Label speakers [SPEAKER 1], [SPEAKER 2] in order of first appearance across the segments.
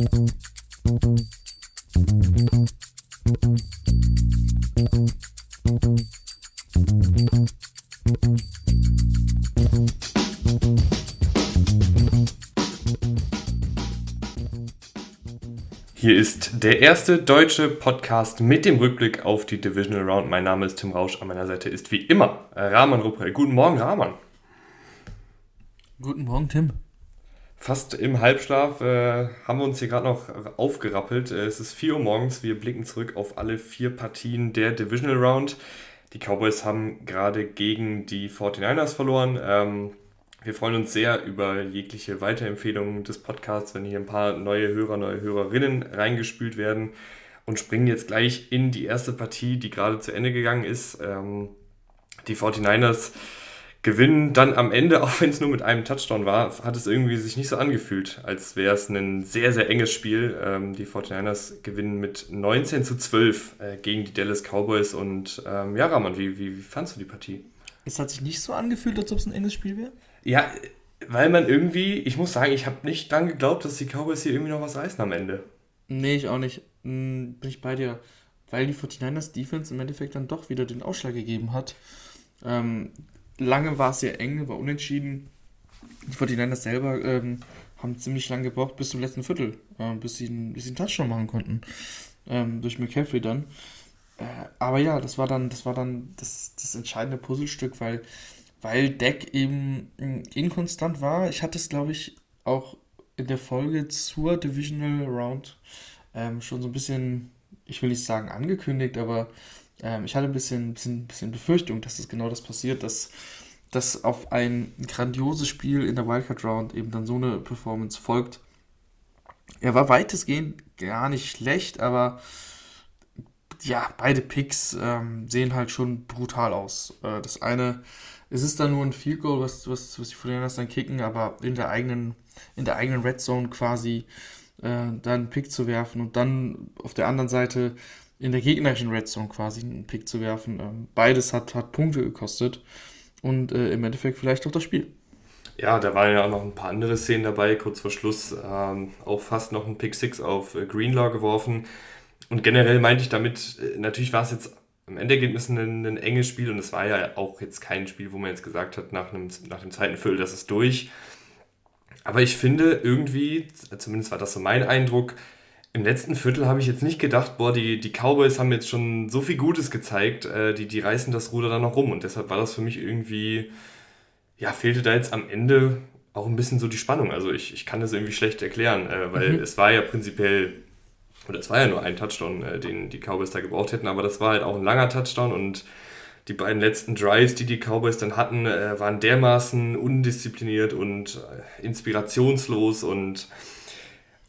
[SPEAKER 1] Hier ist der erste deutsche Podcast mit dem Rückblick auf die Divisional Round. Mein Name ist Tim Rausch, an meiner Seite ist wie immer Rahman Ruppel. Guten Morgen, Rahman.
[SPEAKER 2] Guten Morgen, Tim.
[SPEAKER 1] Fast im Halbschlaf äh, haben wir uns hier gerade noch aufgerappelt. Äh, es ist 4 Uhr morgens. Wir blicken zurück auf alle vier Partien der Divisional Round. Die Cowboys haben gerade gegen die 49ers verloren. Ähm, wir freuen uns sehr über jegliche Weiterempfehlungen des Podcasts, wenn hier ein paar neue Hörer, neue Hörerinnen reingespült werden und springen jetzt gleich in die erste Partie, die gerade zu Ende gegangen ist. Ähm, die 49ers gewinnen dann am Ende, auch wenn es nur mit einem Touchdown war, hat es irgendwie sich nicht so angefühlt, als wäre es ein sehr, sehr enges Spiel. Ähm, die 49ers gewinnen mit 19 zu 12 äh, gegen die Dallas Cowboys und ähm, ja, Rahman, wie, wie, wie fandst du die Partie?
[SPEAKER 2] Es hat sich nicht so angefühlt, als ob es ein enges Spiel wäre?
[SPEAKER 1] Ja, weil man irgendwie, ich muss sagen, ich habe nicht dran geglaubt, dass die Cowboys hier irgendwie noch was reißen am Ende.
[SPEAKER 2] Nee, ich auch nicht. Hm, bin ich bei dir. Weil die 49ers Defense im Endeffekt dann doch wieder den Ausschlag gegeben hat. Ähm, lange war es sehr eng, war unentschieden. Die 49ers selber ähm, haben ziemlich lange gebraucht bis zum letzten Viertel, äh, bis, sie, bis sie einen Touchdown machen konnten. Ähm, durch McCaffrey dann. Äh, aber ja, das war dann, das war dann das, das entscheidende Puzzlestück, weil weil Deck eben hm, inkonstant war. Ich hatte es, glaube ich, auch in der Folge zur Divisional Round ähm, schon so ein bisschen, ich will nicht sagen angekündigt, aber ähm, ich hatte ein bisschen, bisschen, bisschen Befürchtung, dass das genau das passiert, dass, dass auf ein grandioses Spiel in der Wildcard Round eben dann so eine Performance folgt. Er war weitestgehend gar nicht schlecht, aber ja, beide Picks ähm, sehen halt schon brutal aus. Äh, das eine es ist dann nur ein Field Goal, was, was, was die 49ers dann kicken, aber in der eigenen, in der eigenen Red Zone quasi äh, dann einen Pick zu werfen und dann auf der anderen Seite in der gegnerischen Red Zone quasi einen Pick zu werfen. Ähm, beides hat, hat Punkte gekostet und äh, im Endeffekt vielleicht auch das Spiel.
[SPEAKER 1] Ja, da waren ja auch noch ein paar andere Szenen dabei, kurz vor Schluss ähm, auch fast noch ein Pick 6 auf äh, Greenlaw geworfen. Und generell meinte ich damit, äh, natürlich war es jetzt am Endergebnis ein, ein enges Spiel und es war ja auch jetzt kein Spiel, wo man jetzt gesagt hat, nach, einem, nach dem zweiten Viertel, das ist durch. Aber ich finde irgendwie, zumindest war das so mein Eindruck, im letzten Viertel habe ich jetzt nicht gedacht, boah, die, die Cowboys haben jetzt schon so viel Gutes gezeigt, äh, die, die reißen das Ruder dann noch rum. Und deshalb war das für mich irgendwie, ja, fehlte da jetzt am Ende auch ein bisschen so die Spannung. Also ich, ich kann das irgendwie schlecht erklären, äh, weil mhm. es war ja prinzipiell und es war ja nur ein Touchdown, äh, den die Cowboys da gebraucht hätten, aber das war halt auch ein langer Touchdown und die beiden letzten Drives, die die Cowboys dann hatten, äh, waren dermaßen undiszipliniert und äh, inspirationslos und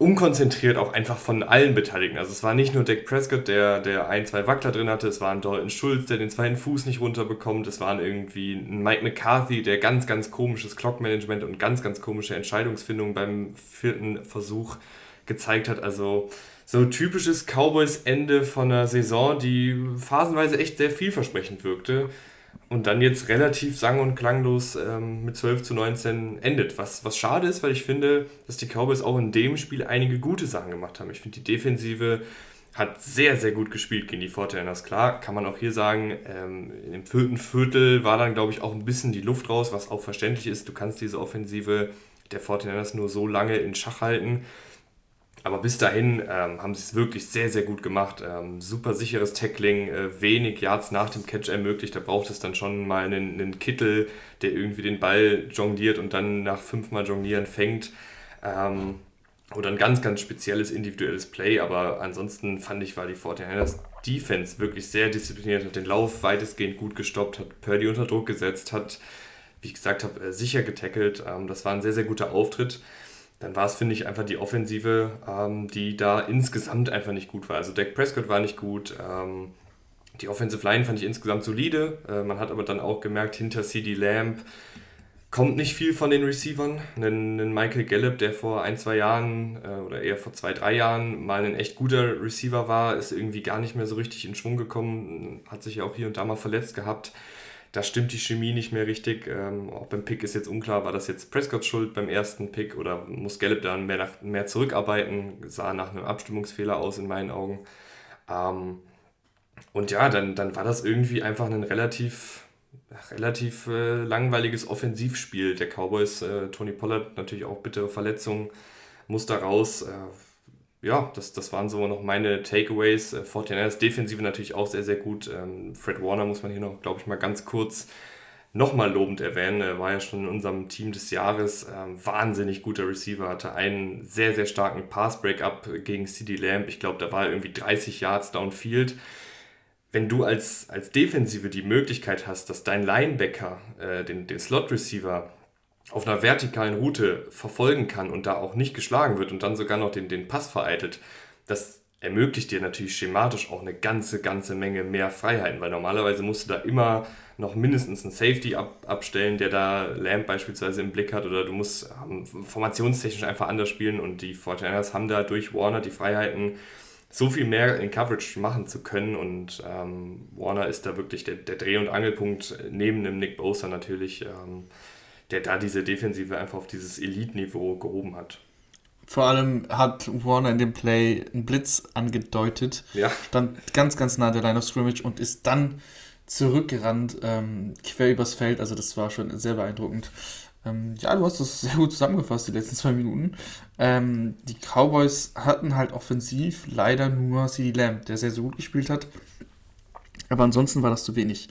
[SPEAKER 1] unkonzentriert auch einfach von allen Beteiligten. Also es war nicht nur Dak Prescott, der, der ein, zwei Wackler drin hatte, es war ein Dalton Schulz, der den zweiten Fuß nicht runterbekommt, es waren irgendwie ein Mike McCarthy, der ganz, ganz komisches Clockmanagement und ganz, ganz komische Entscheidungsfindung beim vierten Versuch gezeigt hat. Also so typisches Cowboys-Ende von einer Saison, die phasenweise echt sehr vielversprechend wirkte und dann jetzt relativ sang- und klanglos ähm, mit 12 zu 19 endet. Was, was schade ist, weil ich finde, dass die Cowboys auch in dem Spiel einige gute Sachen gemacht haben. Ich finde, die Defensive hat sehr, sehr gut gespielt gegen die Fortinanders. Klar, kann man auch hier sagen, ähm, im vierten Viertel war dann, glaube ich, auch ein bisschen die Luft raus, was auch verständlich ist. Du kannst diese Offensive der Fortinanders nur so lange in Schach halten. Aber bis dahin ähm, haben sie es wirklich sehr, sehr gut gemacht. Ähm, super sicheres Tackling, äh, wenig Yards nach dem Catch ermöglicht. Da braucht es dann schon mal einen, einen, Kittel, der irgendwie den Ball jongliert und dann nach fünfmal Jonglieren fängt. Ähm, oder ein ganz, ganz spezielles individuelles Play. Aber ansonsten fand ich, war die 49ers Defense wirklich sehr diszipliniert, hat den Lauf weitestgehend gut gestoppt, hat Purdy unter Druck gesetzt, hat, wie ich gesagt habe, äh, sicher getackelt. Ähm, das war ein sehr, sehr guter Auftritt dann war es, finde ich, einfach die Offensive, ähm, die da insgesamt einfach nicht gut war. Also Dak Prescott war nicht gut, ähm, die Offensive Line fand ich insgesamt solide. Äh, man hat aber dann auch gemerkt, hinter CD Lamb kommt nicht viel von den Receivern. Einen, Michael Gallup, der vor ein, zwei Jahren äh, oder eher vor zwei, drei Jahren mal ein echt guter Receiver war, ist irgendwie gar nicht mehr so richtig in Schwung gekommen, hat sich ja auch hier und da mal verletzt gehabt. Da stimmt die Chemie nicht mehr richtig. Ähm, auch beim Pick ist jetzt unklar, war das jetzt Prescott schuld beim ersten Pick oder muss Gallup dann mehr, nach, mehr zurückarbeiten? Sah nach einem Abstimmungsfehler aus in meinen Augen. Ähm, und ja, dann, dann war das irgendwie einfach ein relativ, relativ äh, langweiliges Offensivspiel der Cowboys. Äh, Tony Pollard natürlich auch bittere Verletzungen, muss da raus. Äh, ja, das, das waren so noch meine Takeaways. Äh, 49ers Defensive natürlich auch sehr, sehr gut. Ähm, Fred Warner muss man hier noch, glaube ich, mal ganz kurz nochmal lobend erwähnen. Er war ja schon in unserem Team des Jahres. Ähm, wahnsinnig guter Receiver, hatte einen sehr, sehr starken Pass-Breakup gegen CD Lamb. Ich glaube, da war er irgendwie 30 Yards downfield. Wenn du als, als Defensive die Möglichkeit hast, dass dein Linebacker, äh, den, den Slot-Receiver, auf einer vertikalen Route verfolgen kann und da auch nicht geschlagen wird und dann sogar noch den, den Pass vereitelt, das ermöglicht dir natürlich schematisch auch eine ganze, ganze Menge mehr Freiheiten, weil normalerweise musst du da immer noch mindestens einen Safety ab, abstellen, der da Lamp beispielsweise im Blick hat oder du musst ähm, formationstechnisch einfach anders spielen und die 49ers haben da durch Warner die Freiheiten, so viel mehr in Coverage machen zu können und ähm, Warner ist da wirklich der, der Dreh- und Angelpunkt neben dem Nick Bosa natürlich. Ähm, der da diese Defensive einfach auf dieses Elite-Niveau gehoben hat.
[SPEAKER 2] Vor allem hat Warner in dem Play einen Blitz angedeutet, ja. stand ganz, ganz nah der Line of Scrimmage und ist dann zurückgerannt, ähm, quer übers Feld. Also das war schon sehr beeindruckend. Ähm, ja, du hast das sehr gut zusammengefasst, die letzten zwei Minuten. Ähm, die Cowboys hatten halt offensiv leider nur CD Lamb, der sehr, sehr gut gespielt hat. Aber ansonsten war das zu wenig.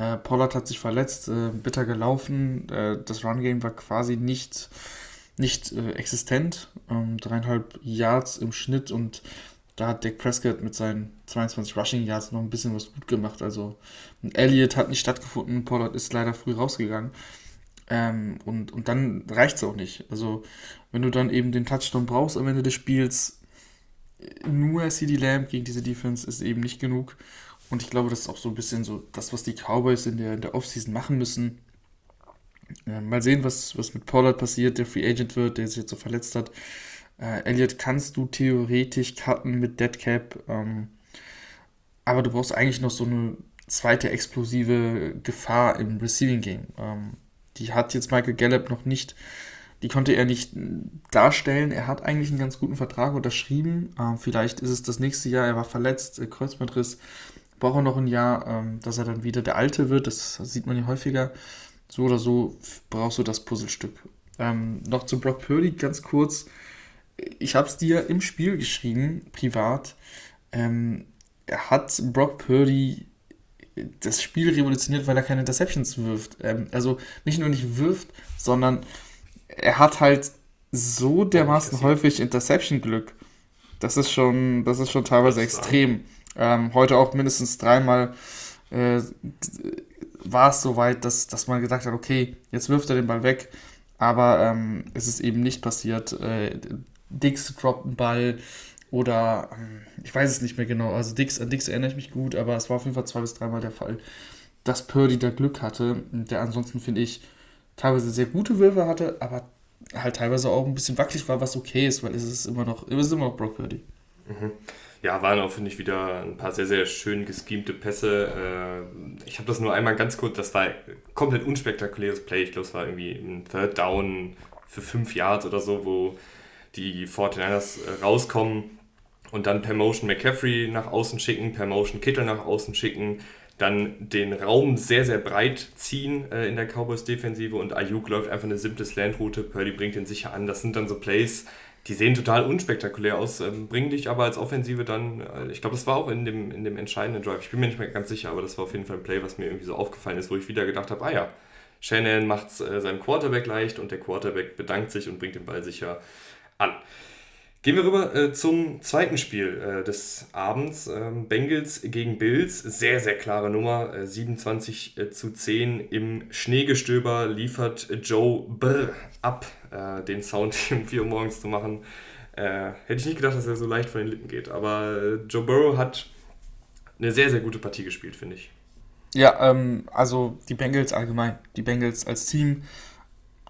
[SPEAKER 2] Äh, Pollard hat sich verletzt, äh, bitter gelaufen. Äh, das Run-Game war quasi nicht, nicht äh, existent. Ähm, dreieinhalb Yards im Schnitt und da hat Dak Prescott mit seinen 22 Rushing Yards noch ein bisschen was gut gemacht. Also Elliott hat nicht stattgefunden, Pollard ist leider früh rausgegangen. Ähm, und, und dann reicht es auch nicht. Also wenn du dann eben den Touchdown brauchst am Ende des Spiels, nur CD Lamb gegen diese Defense ist eben nicht genug. Und ich glaube, das ist auch so ein bisschen so das, was die Cowboys in der, in der Offseason machen müssen. Äh, mal sehen, was, was mit Pollard passiert, der Free Agent wird, der sich jetzt so verletzt hat. Äh, Elliott kannst du theoretisch cutten mit Deadcap. Ähm, aber du brauchst eigentlich noch so eine zweite explosive Gefahr im Receiving Game. Ähm, die hat jetzt Michael Gallup noch nicht, die konnte er nicht darstellen. Er hat eigentlich einen ganz guten Vertrag unterschrieben. Ähm, vielleicht ist es das nächste Jahr, er war verletzt, äh, Kreuzbandriss braucht er noch ein Jahr, ähm, dass er dann wieder der Alte wird. Das sieht man ja häufiger. So oder so brauchst du das Puzzlestück. Ähm, noch zu Brock Purdy ganz kurz. Ich habe es dir im Spiel geschrieben, privat. Ähm, er hat Brock Purdy das Spiel revolutioniert, weil er keine Interceptions wirft. Ähm, also nicht nur nicht wirft, sondern er hat halt so dermaßen häufig Interception-Glück. Das ist schon, das ist schon teilweise extrem. Ähm, heute auch mindestens dreimal äh, war es soweit, dass, dass man gesagt hat, okay, jetzt wirft er den Ball weg, aber ähm, es ist eben nicht passiert. Äh, Dix droppt einen Ball oder ähm, ich weiß es nicht mehr genau. Also Dix, an Dix erinnere ich mich gut, aber es war auf jeden Fall zwei bis dreimal der Fall, dass Purdy da Glück hatte, der ansonsten finde ich teilweise sehr gute Würfe hatte, aber halt teilweise auch ein bisschen wackelig war, was okay ist, weil es ist immer noch, es ist immer noch Brock Purdy.
[SPEAKER 1] Mhm ja, waren auch, finde ich, wieder ein paar sehr, sehr schön geschemte Pässe. Äh, ich habe das nur einmal ganz kurz, das war komplett unspektakuläres Play. Ich glaube, es war irgendwie ein Third Down für fünf Yards oder so, wo die 49ers äh, rauskommen und dann per Motion McCaffrey nach außen schicken, per Motion Kittel nach außen schicken, dann den Raum sehr, sehr breit ziehen äh, in der Cowboys-Defensive und Ayuk läuft einfach eine simple Slant-Route, Purdy bringt den sicher an. Das sind dann so Plays, die sehen total unspektakulär aus, ähm, bringen dich aber als Offensive dann, äh, ich glaube, das war auch in dem, in dem entscheidenden Drive, ich bin mir nicht mehr ganz sicher, aber das war auf jeden Fall ein Play, was mir irgendwie so aufgefallen ist, wo ich wieder gedacht habe, ah ja, Shannon macht es äh, seinem Quarterback leicht und der Quarterback bedankt sich und bringt den Ball sicher an. Gehen wir rüber äh, zum zweiten Spiel äh, des Abends. Ähm, Bengals gegen Bills. Sehr, sehr klare Nummer. Äh, 27 äh, zu 10 im Schneegestöber liefert Joe Brr ab, äh, den Sound um 4 Uhr morgens zu machen. Äh, hätte ich nicht gedacht, dass er so leicht von den Lippen geht. Aber Joe Burrow hat eine sehr, sehr gute Partie gespielt, finde ich.
[SPEAKER 2] Ja, ähm, also die Bengals allgemein. Die Bengals als Team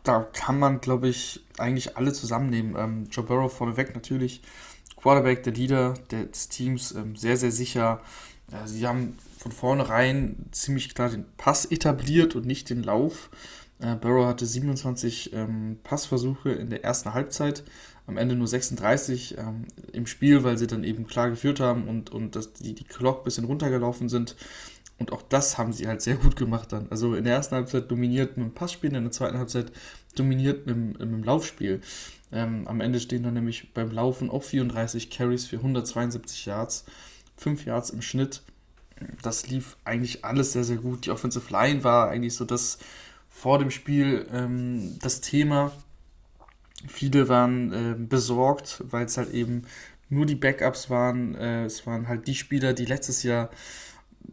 [SPEAKER 2] da kann man, glaube ich, eigentlich alle zusammennehmen. Ähm, Joe Burrow vorneweg natürlich, Quarterback, der Leader des Teams, ähm, sehr, sehr sicher. Äh, sie haben von vornherein ziemlich klar den Pass etabliert und nicht den Lauf. Äh, Burrow hatte 27 ähm, Passversuche in der ersten Halbzeit, am Ende nur 36 ähm, im Spiel, weil sie dann eben klar geführt haben und, und dass die, die Clock ein bisschen runtergelaufen sind. Und auch das haben sie halt sehr gut gemacht dann. Also in der ersten Halbzeit dominiert mit dem Passspiel, in der zweiten Halbzeit dominiert mit, mit dem Laufspiel. Ähm, am Ende stehen dann nämlich beim Laufen auch 34 Carries für 172 Yards, 5 Yards im Schnitt. Das lief eigentlich alles sehr, sehr gut. Die Offensive Line war eigentlich so das vor dem Spiel ähm, das Thema. Viele waren äh, besorgt, weil es halt eben nur die Backups waren. Äh, es waren halt die Spieler, die letztes Jahr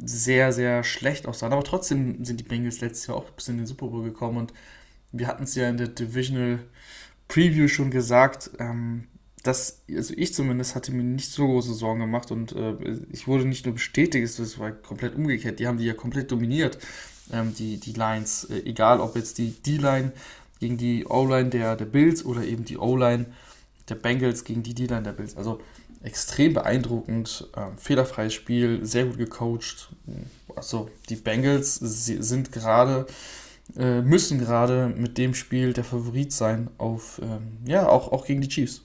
[SPEAKER 2] sehr, sehr schlecht aussahen. Aber trotzdem sind die Bengals letztes Jahr auch bis in den Super Bowl gekommen und wir hatten es ja in der Divisional Preview schon gesagt, ähm, dass, also ich zumindest hatte mir nicht so große Sorgen gemacht und äh, ich wurde nicht nur bestätigt, es war komplett umgekehrt. Die haben die ja komplett dominiert, ähm, die, die Lines. Äh, egal, ob jetzt die D-Line gegen die O-Line der, der Bills oder eben die O-Line der Bengals gegen die D-Line der Bills. Also extrem beeindruckend, äh, fehlerfreies Spiel, sehr gut gecoacht. Also die Bengals sind gerade, äh, müssen gerade mit dem Spiel der Favorit sein auf, ähm, ja, auch, auch gegen die Chiefs.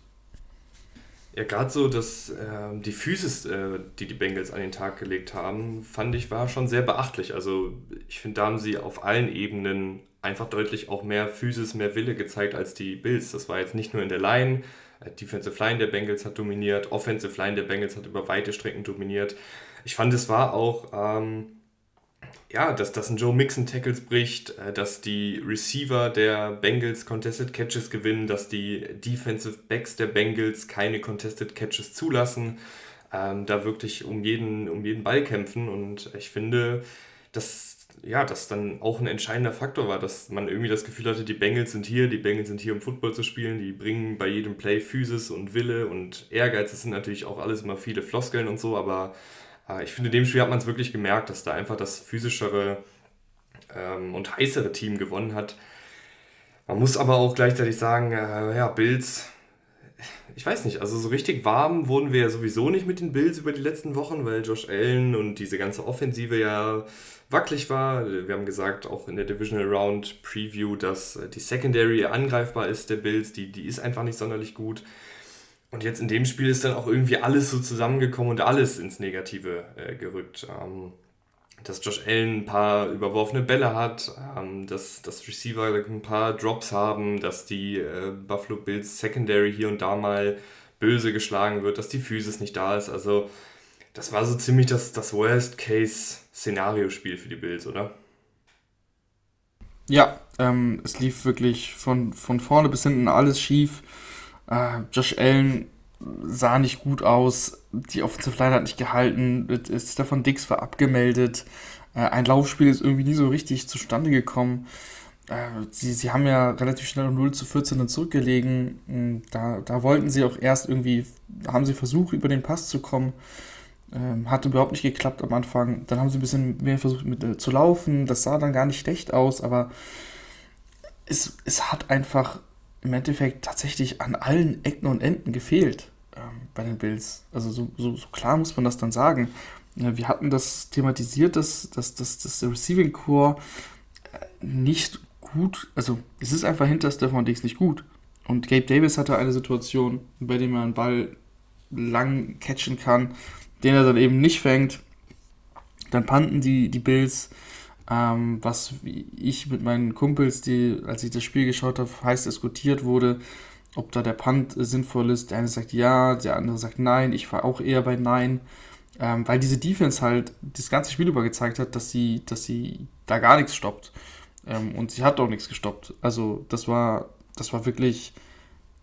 [SPEAKER 1] Ja, gerade so, dass äh, die Physis, äh, die die Bengals an den Tag gelegt haben, fand ich, war schon sehr beachtlich. Also ich finde, da haben sie auf allen Ebenen einfach deutlich auch mehr Physis, mehr Wille gezeigt als die Bills. Das war jetzt nicht nur in der Line, Defensive Line der Bengals hat dominiert, Offensive Line der Bengals hat über weite Strecken dominiert. Ich fand, es war auch, ähm, ja, dass, dass ein Joe Mixon Tackles bricht, äh, dass die Receiver der Bengals Contested Catches gewinnen, dass die Defensive Backs der Bengals keine Contested Catches zulassen, ähm, da wirklich um jeden, um jeden Ball kämpfen und ich finde, dass ja, das dann auch ein entscheidender Faktor war, dass man irgendwie das Gefühl hatte, die Bengals sind hier, die Bengals sind hier, um Football zu spielen, die bringen bei jedem Play Physis und Wille und Ehrgeiz. Das sind natürlich auch alles immer viele Floskeln und so, aber äh, ich finde, in dem Spiel hat man es wirklich gemerkt, dass da einfach das physischere ähm, und heißere Team gewonnen hat. Man muss aber auch gleichzeitig sagen, äh, ja, Bills, ich weiß nicht, also so richtig warm wurden wir ja sowieso nicht mit den Bills über die letzten Wochen, weil Josh Allen und diese ganze Offensive ja wackelig war. Wir haben gesagt, auch in der Divisional Round Preview, dass äh, die Secondary angreifbar ist der Bills. Die, die ist einfach nicht sonderlich gut. Und jetzt in dem Spiel ist dann auch irgendwie alles so zusammengekommen und alles ins Negative äh, gerückt. Ähm, dass Josh Allen ein paar überworfene Bälle hat, ähm, dass, dass Receiver ein paar Drops haben, dass die äh, Buffalo Bills Secondary hier und da mal böse geschlagen wird, dass die Physis nicht da ist. Also das war so ziemlich das, das Worst-Case-Szenario-Spiel für die Bills, oder?
[SPEAKER 2] Ja, ähm, es lief wirklich von, von vorne bis hinten alles schief. Äh, Josh Allen sah nicht gut aus. Die Offensive Line hat nicht gehalten. Stefan Dix war abgemeldet. Äh, ein Laufspiel ist irgendwie nie so richtig zustande gekommen. Äh, sie, sie haben ja relativ schnell um 0 zu 14 dann zurückgelegen. Da, da wollten sie auch erst irgendwie, haben sie versucht, über den Pass zu kommen. Ähm, hat überhaupt nicht geklappt am Anfang. Dann haben sie ein bisschen mehr versucht mit, äh, zu laufen. Das sah dann gar nicht schlecht aus, aber es, es hat einfach im Endeffekt tatsächlich an allen Ecken und Enden gefehlt ähm, bei den Bills. Also so, so, so, klar muss man das dann sagen. Ja, wir hatten das thematisiert, dass, dass, dass, dass der Receiving Core äh, nicht gut, also es ist einfach hinter Stefan Diggs nicht gut. Und Gabe Davis hatte eine Situation, bei der man einen Ball lang catchen kann den er dann eben nicht fängt. Dann panten die, die Bills, ähm, was ich mit meinen Kumpels, die, als ich das Spiel geschaut habe, heiß diskutiert wurde, ob da der Punt sinnvoll ist. Der eine sagt ja, der andere sagt nein. Ich war auch eher bei nein. Ähm, weil diese Defense halt das ganze Spiel über gezeigt hat, dass sie, dass sie da gar nichts stoppt. Ähm, und sie hat auch nichts gestoppt. Also das war, das war wirklich,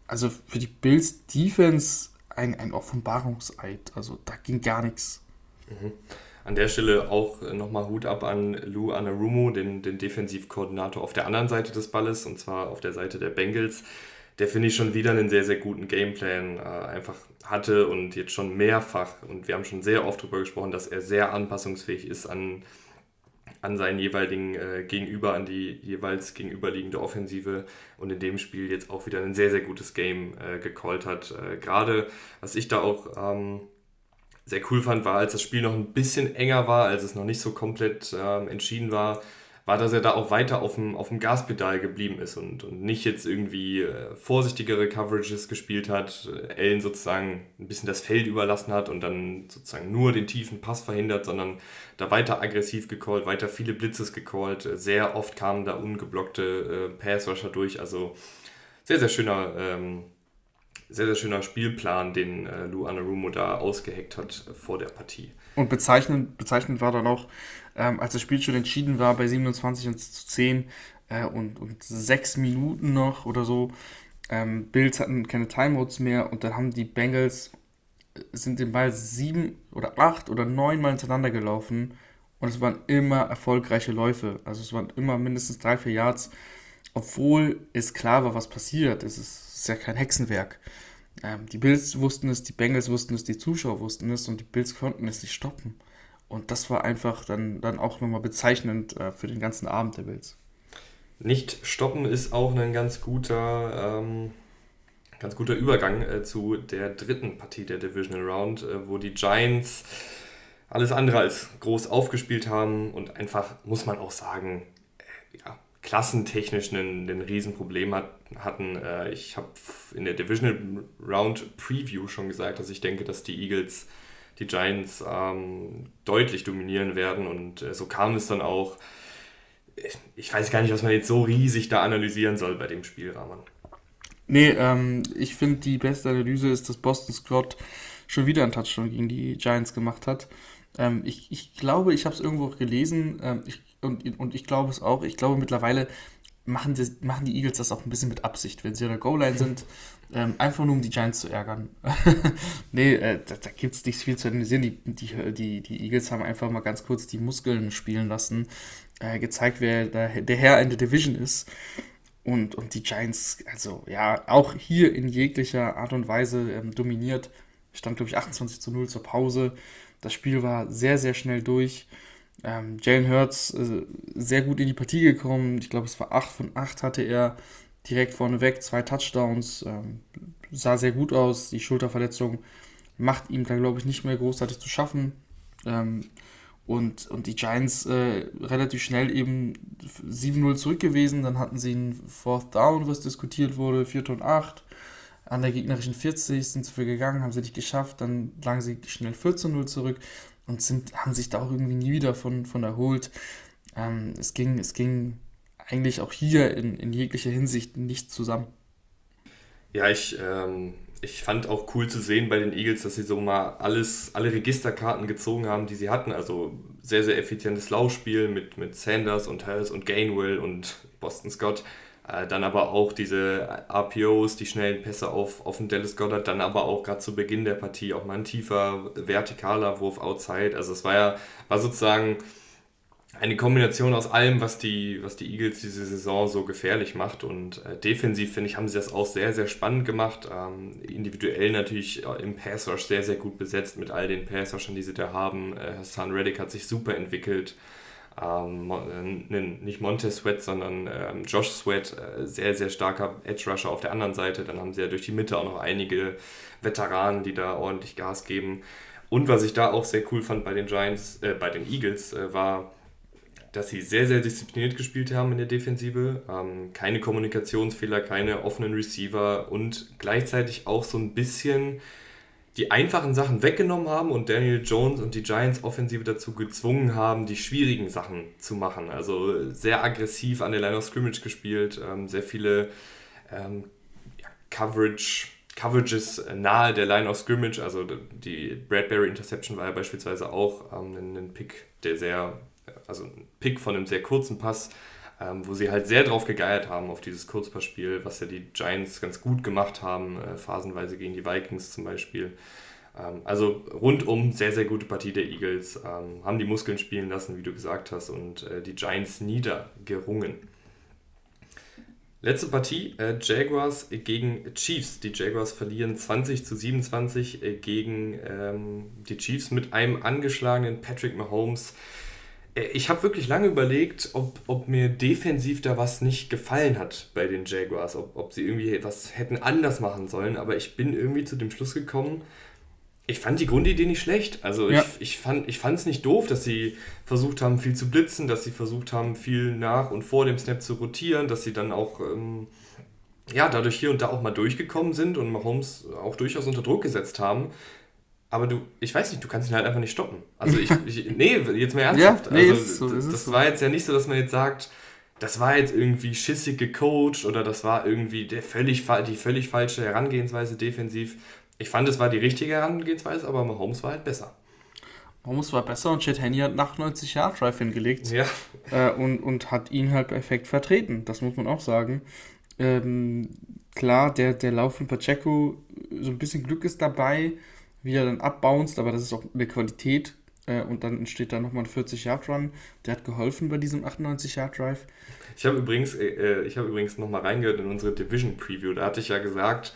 [SPEAKER 2] also für die Bills Defense ein, ein Offenbarungseid. Also da ging gar nichts.
[SPEAKER 1] Mhm. An der Stelle auch nochmal Hut ab an Lou Anarumo, den, den Defensivkoordinator auf der anderen Seite des Balles, und zwar auf der Seite der Bengals. Der finde ich schon wieder einen sehr, sehr guten Gameplan äh, einfach hatte und jetzt schon mehrfach, und wir haben schon sehr oft darüber gesprochen, dass er sehr anpassungsfähig ist an an seinen jeweiligen äh, Gegenüber, an die jeweils gegenüberliegende Offensive und in dem Spiel jetzt auch wieder ein sehr, sehr gutes Game äh, gecallt hat. Äh, Gerade, was ich da auch ähm, sehr cool fand, war, als das Spiel noch ein bisschen enger war, als es noch nicht so komplett ähm, entschieden war, war, dass er da auch weiter auf dem, auf dem Gaspedal geblieben ist und, und nicht jetzt irgendwie äh, vorsichtigere Coverages gespielt hat, äh, Allen sozusagen ein bisschen das Feld überlassen hat und dann sozusagen nur den tiefen Pass verhindert, sondern da weiter aggressiv gecallt, weiter viele Blitzes gecallt. Sehr oft kamen da ungeblockte äh, Pass-Rusher durch, also sehr, sehr schöner ähm, sehr, sehr schöner Spielplan, den äh, Lou Anarumo da ausgeheckt hat äh, vor der Partie.
[SPEAKER 2] Und bezeichnend, bezeichnend war dann auch, ähm, als das Spiel schon entschieden war bei 27 und zu 10 äh, und, und sechs Minuten noch oder so, ähm, Bills hatten keine Timeouts mehr und dann haben die Bengals äh, sind den Ball sieben oder acht oder neun Mal hintereinander gelaufen und es waren immer erfolgreiche Läufe. Also es waren immer mindestens drei, vier Yards, obwohl es klar war, was passiert. Es ist ist ja kein Hexenwerk. Ähm, die Bills wussten es, die Bengals wussten es, die Zuschauer wussten es und die Bills konnten es nicht stoppen. Und das war einfach dann, dann auch nochmal bezeichnend äh, für den ganzen Abend der Bills.
[SPEAKER 1] Nicht stoppen ist auch ein ganz guter, ähm, ganz guter Übergang äh, zu der dritten Partie der Divisional Round, äh, wo die Giants alles andere als groß aufgespielt haben und einfach, muss man auch sagen, äh, ja, klassentechnisch ein, Riesenproblem hat, hatten. Äh, ich habe in der Divisional Round Preview schon gesagt, dass ich denke, dass die Eagles die Giants ähm, deutlich dominieren werden und äh, so kam es dann auch. Ich weiß gar nicht, was man jetzt so riesig da analysieren soll bei dem Spiel, Rahman.
[SPEAKER 2] Nee, ähm, ich finde, die beste Analyse ist, dass Boston Scott schon wieder einen Touchdown gegen die Giants gemacht hat. Ähm, ich, ich glaube, ich habe es irgendwo gelesen. Ähm, ich und, und ich glaube es auch, ich glaube mittlerweile machen die, machen die Eagles das auch ein bisschen mit Absicht, wenn sie an der Goal-Line sind, ähm, einfach nur um die Giants zu ärgern. nee, äh, da, da gibt es nicht viel zu analysieren. Die, die, die, die Eagles haben einfach mal ganz kurz die Muskeln spielen lassen, äh, gezeigt, wer der, der Herr in der Division ist. Und, und die Giants, also ja, auch hier in jeglicher Art und Weise ähm, dominiert. Stand, glaube ich, 28 zu 0 zur Pause. Das Spiel war sehr, sehr schnell durch. Ähm, Jalen Hurts äh, sehr gut in die Partie gekommen. Ich glaube, es war 8 von 8 hatte er direkt vorneweg, zwei Touchdowns. Ähm, sah sehr gut aus. Die Schulterverletzung macht ihm da, glaube ich, nicht mehr großartig zu schaffen. Ähm, und, und die Giants äh, relativ schnell eben 7-0 zurück gewesen. Dann hatten sie einen Fourth Down, was diskutiert wurde, 4 und 8. An der gegnerischen 40 sind sie für gegangen, haben sie nicht geschafft. Dann lagen sie schnell 14-0 zurück und sind, haben sich da auch irgendwie nie wieder von, von erholt. Ähm, es, ging, es ging eigentlich auch hier in, in jeglicher Hinsicht nicht zusammen.
[SPEAKER 1] Ja, ich, ähm, ich fand auch cool zu sehen bei den Eagles, dass sie so mal alles, alle Registerkarten gezogen haben, die sie hatten. Also sehr, sehr effizientes Laufspiel mit, mit Sanders und Harris und Gainwell und Boston Scott. Äh, dann aber auch diese RPOs, die schnellen Pässe auf, auf den Dallas Goddard, dann aber auch gerade zu Beginn der Partie auch mal ein tiefer, vertikaler Wurf outside. Also es war ja, war sozusagen eine Kombination aus allem, was die, was die Eagles diese Saison so gefährlich macht. Und äh, defensiv, finde ich, haben sie das auch sehr, sehr spannend gemacht. Ähm, individuell natürlich äh, im Pass Rush sehr, sehr gut besetzt mit all den Pass Rushern, die sie da haben. Äh, Hassan Reddick hat sich super entwickelt ähm, äh, nicht Montez Sweat, sondern ähm, Josh Sweat, äh, sehr, sehr starker Edge Rusher auf der anderen Seite. Dann haben sie ja durch die Mitte auch noch einige Veteranen, die da ordentlich Gas geben. Und was ich da auch sehr cool fand bei den Giants, äh, bei den Eagles, war, dass sie sehr, sehr diszipliniert gespielt haben in der Defensive. Ähm, keine Kommunikationsfehler, keine offenen Receiver und gleichzeitig auch so ein bisschen die einfachen Sachen weggenommen haben und Daniel Jones und die Giants Offensive dazu gezwungen haben, die schwierigen Sachen zu machen. Also sehr aggressiv an der Line of Scrimmage gespielt, ähm, sehr viele ähm, ja, Coverage, Coverages nahe der Line of Scrimmage. Also die Bradbury Interception war ja beispielsweise auch ähm, ein, ein Pick, der sehr, also ein Pick von einem sehr kurzen Pass, ähm, wo sie halt sehr drauf gegeiert haben auf dieses Kurzpassspiel, was ja die Giants ganz gut gemacht haben, äh, phasenweise gegen die Vikings zum Beispiel. Ähm, also rundum sehr, sehr gute Partie der Eagles, ähm, haben die Muskeln spielen lassen, wie du gesagt hast, und äh, die Giants niedergerungen. Letzte Partie, äh, Jaguars gegen Chiefs. Die Jaguars verlieren 20 zu 27 äh, gegen ähm, die Chiefs mit einem angeschlagenen Patrick Mahomes. Äh, ich habe wirklich lange überlegt, ob, ob mir defensiv da was nicht gefallen hat bei den Jaguars, ob, ob sie irgendwie was hätten anders machen sollen, aber ich bin irgendwie zu dem Schluss gekommen, Ich fand die Grundidee nicht schlecht. Also ja. ich, ich fand es nicht doof, dass sie versucht haben, viel zu blitzen, dass sie versucht haben, viel nach und vor dem Snap zu rotieren, dass sie dann auch ähm, ja, dadurch hier und da auch mal durchgekommen sind und Mahomes auch durchaus unter Druck gesetzt haben. Aber du, ich weiß nicht, du kannst ihn halt einfach nicht stoppen. Also ich, ich nee, jetzt mal ernsthaft. Ja, nee, also so, das, das war jetzt ja nicht so, dass man jetzt sagt, das war jetzt irgendwie schissig gecoacht oder das war irgendwie der völlig, die völlig falsche Herangehensweise defensiv. Ich fand, es war die richtige Herangehensweise, aber Mahomes war halt besser.
[SPEAKER 2] Mahomes war besser und Chet Henny hat nach 90 Jahren Drive hingelegt ja. Äh, und, und hat ihn halt perfekt vertreten. Das muss man auch sagen. Ähm, klar, der, der Lauf von Pacheco, so ein bisschen Glück ist dabei, wie er dann abbounced, aber das ist auch eine Qualität. Äh, und dann entsteht da nochmal ein 40-Yard-Run. Der hat geholfen bei diesem 98-Yard-Drive.
[SPEAKER 1] Ich habe übrigens, äh, äh habe übrigens nochmal reingehört in unsere Division-Preview. Da hatte ich ja gesagt,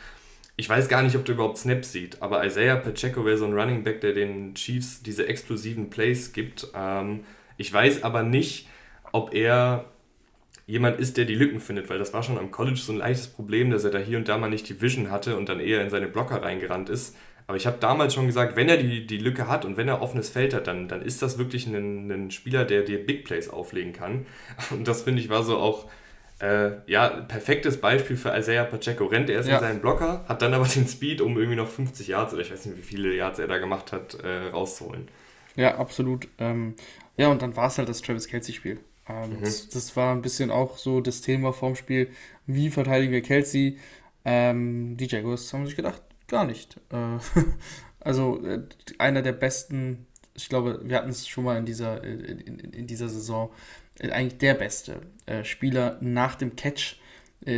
[SPEAKER 1] ich weiß gar nicht, ob der überhaupt Snaps sieht, aber Isaiah Pacheco wäre so ein Running Back, der den Chiefs diese explosiven Plays gibt. Ähm, ich weiß aber nicht, ob er jemand ist, der die Lücken findet, weil das war schon am College so ein leichtes Problem, dass er da hier und da mal nicht die Vision hatte und dann eher in seine Blocker reingerannt ist. Aber ich habe damals schon gesagt, wenn er die, die Lücke hat und wenn er offenes Feld hat, dann, dann ist das wirklich ein, ein Spieler, der dir Big Plays auflegen kann. Und das finde ich war so auch äh, ja, perfektes Beispiel für Isaiah Pacheco. Rennt erst ja. in seinen Blocker, hat dann aber den Speed, um irgendwie noch 50 Yards oder ich weiß nicht, wie viele Yards er da gemacht hat, äh, rauszuholen.
[SPEAKER 2] Ja, absolut. Ähm, ja, und dann war es halt das Travis Kelsey-Spiel. Ähm, mhm. das, das, war ein bisschen auch so das Thema vorm Spiel. Wie verteidigen wir Kelsey? Ähm, die Jaguars haben sich gedacht, gar nicht. Äh, also äh, einer der besten, ich glaube, wir hatten es schon mal in dieser, in, in, dieser Saison, äh, eigentlich der beste äh, Spieler nach dem Catch,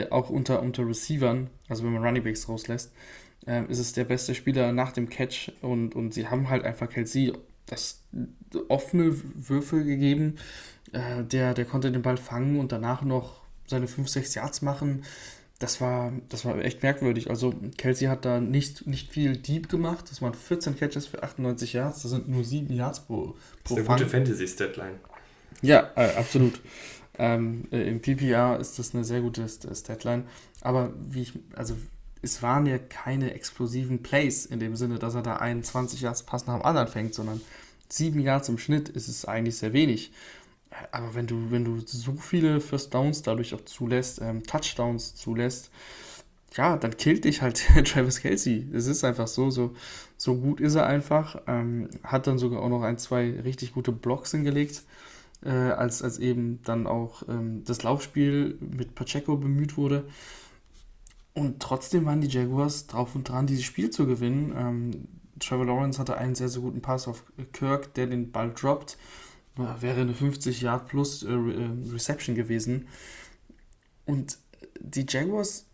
[SPEAKER 2] auch unter, unter Receivern, also wenn man Runningbacks rauslässt, ist es der beste Spieler nach dem Catch und, und sie haben halt einfach Kelsey das offene Würfel gegeben. Der, der konnte den Ball fangen und danach noch seine 5, 6 Yards machen. Das war, das war echt merkwürdig. Also Kelsey hat da nicht, nicht viel Deep gemacht. Das waren 14 Catches für 98 Yards. Das sind nur 7 Yards pro, pro
[SPEAKER 1] Das ist eine gute Fantasy-Statline.
[SPEAKER 2] Ja, äh, absolut. Ähm, äh, Im PPR ist das eine sehr gute Statline. Aber wie ich, also es waren ja keine explosiven Plays in dem Sinne, dass er da 21 Yards Pass nach dem anderen fängt, sondern 7 Yards im Schnitt ist es eigentlich sehr wenig. Aber wenn du, wenn du so viele First Downs dadurch auch zulässt, ähm, Touchdowns zulässt, ja, dann killt dich halt Travis Kelsey. Es ist einfach so, so, so gut ist er einfach. Ähm, hat dann sogar auch noch ein, zwei richtig gute Blocks hingelegt äh, als, als eben dann auch ähm, das Laufspiel mit Pacheco bemüht wurde. Und trotzdem waren die Jaguars drauf und dran, dieses Spiel zu gewinnen. Ähm, Trevor Lawrence hatte einen sehr, sehr guten Pass auf Kirk, der den Ball droppt. Wäre eine 50 Yard plus äh, äh, Reception gewesen. Und die Jaguars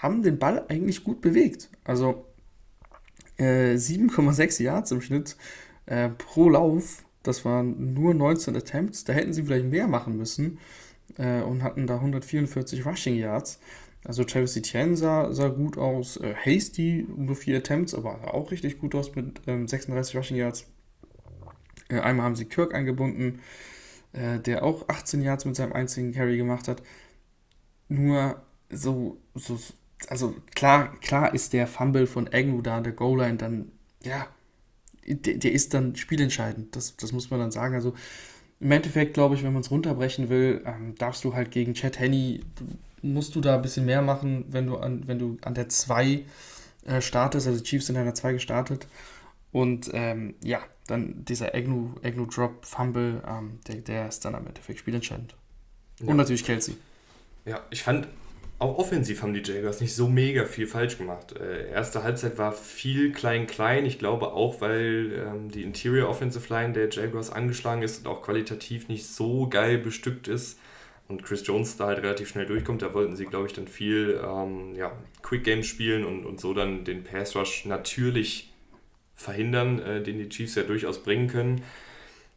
[SPEAKER 2] haben den Ball eigentlich gut bewegt. Also äh, 7,6 Yards im Schnitt äh, pro Lauf das waren nur 19 Attempts. Da hätten sie vielleicht mehr machen müssen äh, und hatten da 144 Rushing Yards. Also Travis Etienne sah, sah gut aus. Äh, Hasty nur 4 Attempts, aber auch richtig gut aus mit ähm, 36 Rushing Yards. Äh, einmal haben sie Kirk eingebunden, äh, der auch 18 Yards mit seinem einzigen Carry gemacht hat. Nur so, so also klar, klar ist der Fumble von Agnew da an der Goal-Line dann, ja, der, der ist dann spielentscheidend. Das, das muss man dann sagen. Also im Endeffekt, glaube ich, wenn man es runterbrechen will, ähm, darfst du halt gegen Chad Henney, musst du da ein bisschen mehr machen, wenn du an, wenn du an der 2 äh, startest. Also Chiefs sind an der 2 gestartet. Und ähm, ja, dann dieser Agnew, Agnew Drop Fumble, ähm, der, der ist dann am Endeffekt spielentscheidend. Ja. Und natürlich Kelsey.
[SPEAKER 1] Ja, ich fand, auch offensiv haben die Jaguars nicht so mega viel falsch gemacht. Äh, erste Halbzeit war viel klein-klein. Ich glaube auch, weil ähm, die Interior Offensive Line der Jaguars angeschlagen ist und auch qualitativ nicht so geil bestückt ist. Und Chris Jones da halt relativ schnell durchkommt. Da wollten sie, glaube ich, dann viel ähm, ja, Quick Games spielen und, und so dann den Pass Rush natürlich verhindern, äh, den die Chiefs ja durchaus bringen können.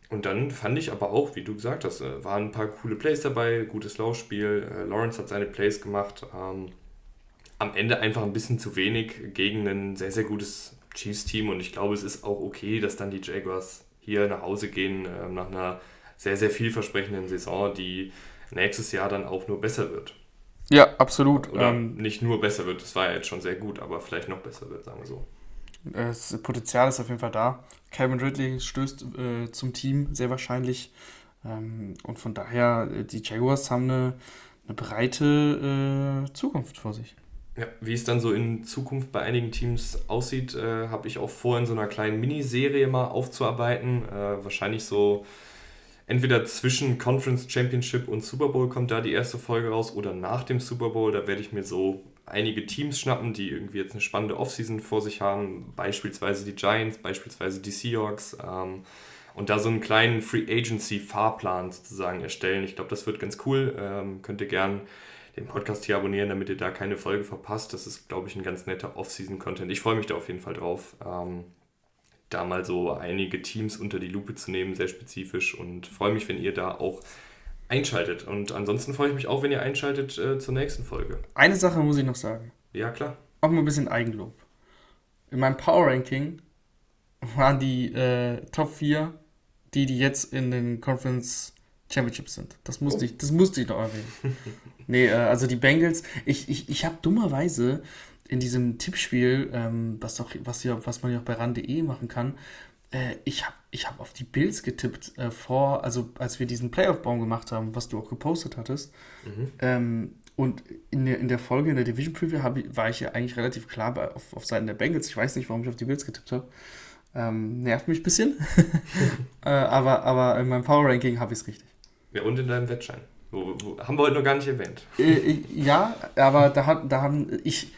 [SPEAKER 1] Und dann fand ich aber auch, wie du gesagt hast, äh, waren ein paar coole Plays dabei, gutes Laufspiel. Äh, Lawrence hat seine Plays gemacht. Ähm, am Ende einfach ein bisschen zu wenig gegen ein sehr, sehr gutes Chiefs-Team. Und ich glaube, es ist auch okay, dass dann die Jaguars hier nach Hause gehen äh, nach einer sehr, sehr vielversprechenden Saison, die nächstes Jahr dann auch nur besser wird.
[SPEAKER 2] Ja, absolut.
[SPEAKER 1] Oder ähm, nicht nur besser wird, das war ja jetzt schon sehr gut, aber vielleicht noch besser wird, sagen wir so.
[SPEAKER 2] Das Potenzial ist auf jeden Fall da. Calvin Ridley stößt äh, zum Team sehr wahrscheinlich. Ähm, und von daher, äh, die Jaguars haben eine, eine breite äh, Zukunft vor sich.
[SPEAKER 1] Ja, wie es dann so in Zukunft bei einigen Teams aussieht, äh, habe ich auch vor, in so einer kleinen Miniserie mal aufzuarbeiten. Äh, wahrscheinlich so entweder zwischen Conference Championship und Super Bowl kommt da die erste Folge raus oder nach dem Super Bowl. Da werde ich mir so einige Teams schnappen, die irgendwie jetzt eine spannende Offseason vor sich haben. Beispielsweise die Giants, beispielsweise die Seahawks. Ähm, und da so einen kleinen Free Agency Fahrplan sozusagen erstellen. Ich glaube, das wird ganz cool. Ähm, könnt ihr gern den Podcast hier abonnieren, damit ihr da keine Folge verpasst. Das ist, glaube ich, ein ganz netter Off-Season-Content. Ich freue mich da auf jeden Fall drauf, ähm, da mal so einige Teams unter die Lupe zu nehmen, sehr spezifisch. Und freue mich, wenn ihr da auch einschaltet. Und ansonsten freue ich mich auch, wenn ihr einschaltet äh, zur nächsten Folge.
[SPEAKER 2] Eine Sache muss ich noch sagen.
[SPEAKER 1] Ja, klar.
[SPEAKER 2] Auch mal ein bisschen Eigenlob. In meinem Power Ranking waren die äh, Top 4 die, die jetzt in den Conference Championships sind. Das musste oh. ich, das musste ich noch erwähnen. nee, äh, also die Bengals, ich, ich, ich habe dummerweise in diesem Tippspiel, ähm, was, doch, was, ja, was man ja auch bei ran.de machen kann, äh, ich habe ich hab auf die Bills getippt äh, vor, also als wir diesen Playoff-Baum gemacht haben, was du auch gepostet hattest. Mhm. Ähm, und in der, in der Folge, in der Division Preview, ich, war ich ja eigentlich relativ klar bei, auf, auf Seiten der Bengals. Ich weiß nicht, warum ich auf die Bills getippt habe. Ähm, nervt mich ein bisschen. äh, aber, aber in meinem Power Ranking habe ich es richtig.
[SPEAKER 1] Ja, und in deinem Wettschein. Wo, wo, haben wir heute noch gar nicht erwähnt.
[SPEAKER 2] Äh, ja, aber da, hat, da haben ich.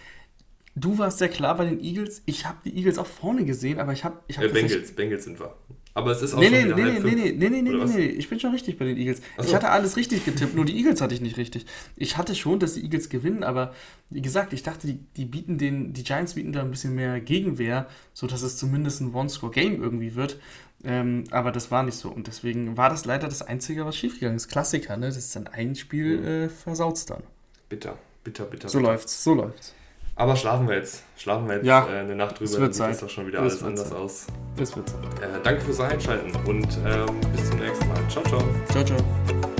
[SPEAKER 2] Du warst sehr klar bei den Eagles. Ich habe die Eagles auch vorne gesehen, aber ich habe. Ich hab
[SPEAKER 1] äh, Bengals, Bengals sind wir. Aber es ist auch
[SPEAKER 2] nee, nee, nee, nee, nee, nee, nee, nee, nee, nee, ich bin schon richtig bei den Eagles. So. Ich hatte alles richtig getippt, nur die Eagles hatte ich nicht richtig. Ich hatte schon, dass die Eagles gewinnen, aber wie gesagt, ich dachte, die, die bieten den, die Giants bieten da ein bisschen mehr Gegenwehr, sodass es zumindest ein One-Score-Game irgendwie wird. Ähm, aber das war nicht so. Und deswegen war das leider das Einzige, was schiefgegangen ist. Klassiker, ne? Das ist dann ein Spiel, mhm. äh, versaut's dann.
[SPEAKER 1] Bitter, bitter, bitter.
[SPEAKER 2] So
[SPEAKER 1] bitter.
[SPEAKER 2] läuft's, so läuft's.
[SPEAKER 1] Aber schlafen wir jetzt. Schlafen wir jetzt
[SPEAKER 2] ja,
[SPEAKER 1] äh, eine Nacht drüber.
[SPEAKER 2] Es wird
[SPEAKER 1] Zeit.
[SPEAKER 2] ist
[SPEAKER 1] doch schon wieder alles anders Zeit. aus.
[SPEAKER 2] Es wird
[SPEAKER 1] Zeit. Äh, danke fürs Einschalten und ähm, bis zum nächsten Mal. Ciao, ciao.
[SPEAKER 2] Ciao, ciao.